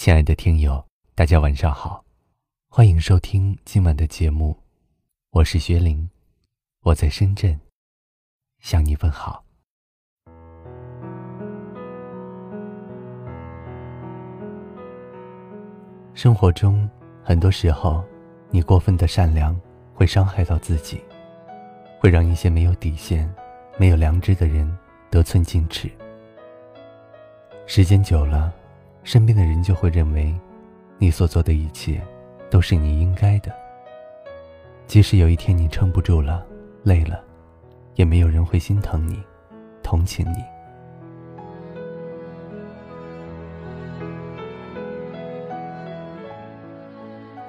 亲爱的听友，大家晚上好，欢迎收听今晚的节目，我是薛林，我在深圳向你问好。生活中，很多时候，你过分的善良会伤害到自己，会让一些没有底线、没有良知的人得寸进尺。时间久了。身边的人就会认为，你所做的一切，都是你应该的。即使有一天你撑不住了，累了，也没有人会心疼你，同情你。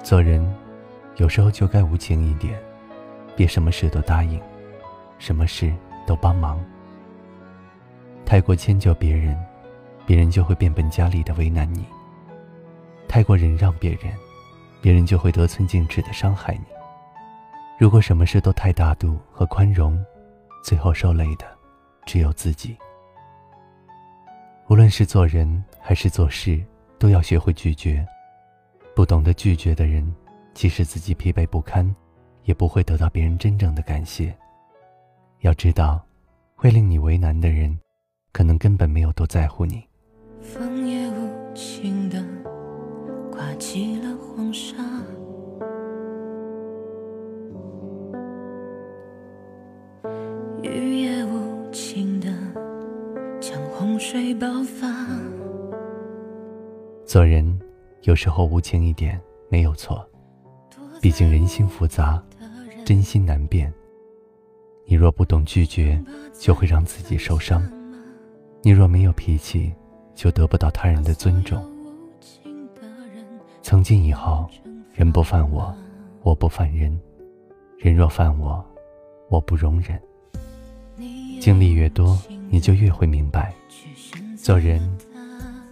做人，有时候就该无情一点，别什么事都答应，什么事都帮忙。太过迁就别人。别人就会变本加厉的为难你。太过忍让别人，别人就会得寸进尺的伤害你。如果什么事都太大度和宽容，最后受累的只有自己。无论是做人还是做事，都要学会拒绝。不懂得拒绝的人，即使自己疲惫不堪，也不会得到别人真正的感谢。要知道，会令你为难的人，可能根本没有多在乎你。风也无情的刮起了黄沙，雨也无情的将洪水爆发。做人有时候无情一点没有错，毕竟人心复杂，真心难辨。你若不懂拒绝，就会让自己受伤；你若没有脾气。就得不到他人的尊重。从今以后，人不犯我，我不犯人；人若犯我，我不容忍。经历越多，你就越会明白，做人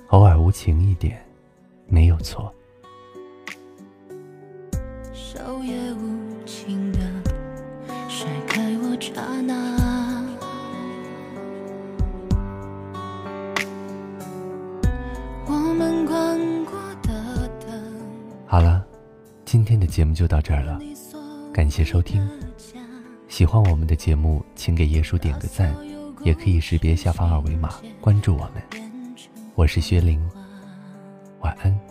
偶尔无情一点，没有错。手也无情的甩开我刹那。好了，今天的节目就到这儿了，感谢收听。喜欢我们的节目，请给叶叔点个赞，也可以识别下方二维码关注我们。我是薛玲，晚安。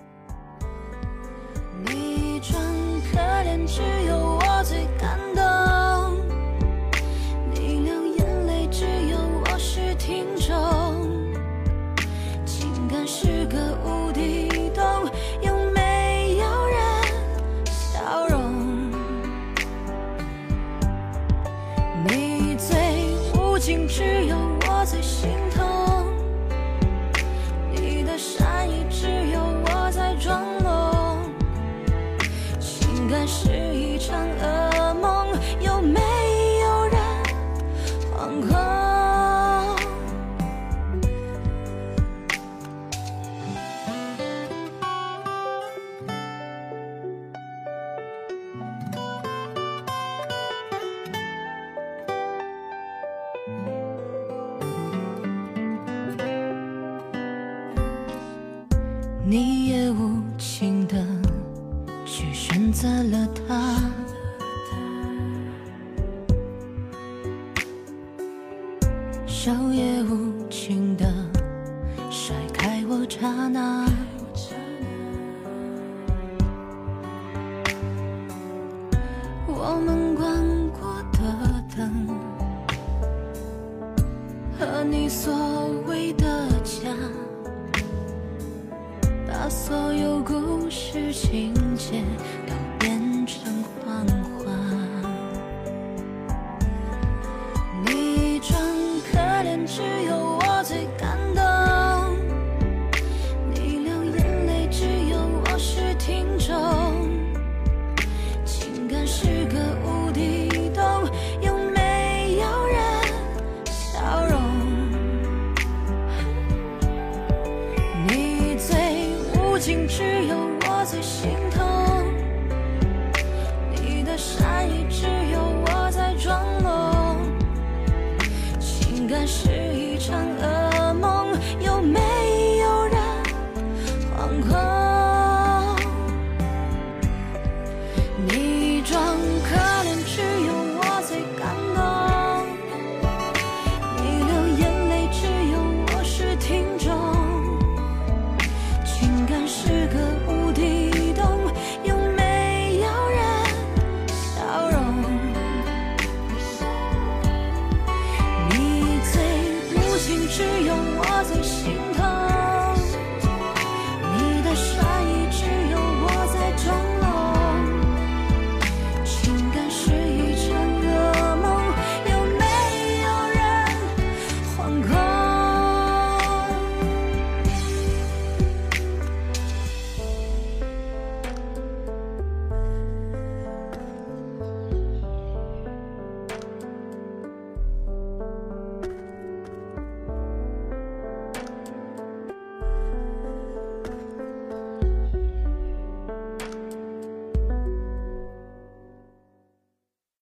只有你也无情的去选择了他，手也无情的甩开我刹那，我们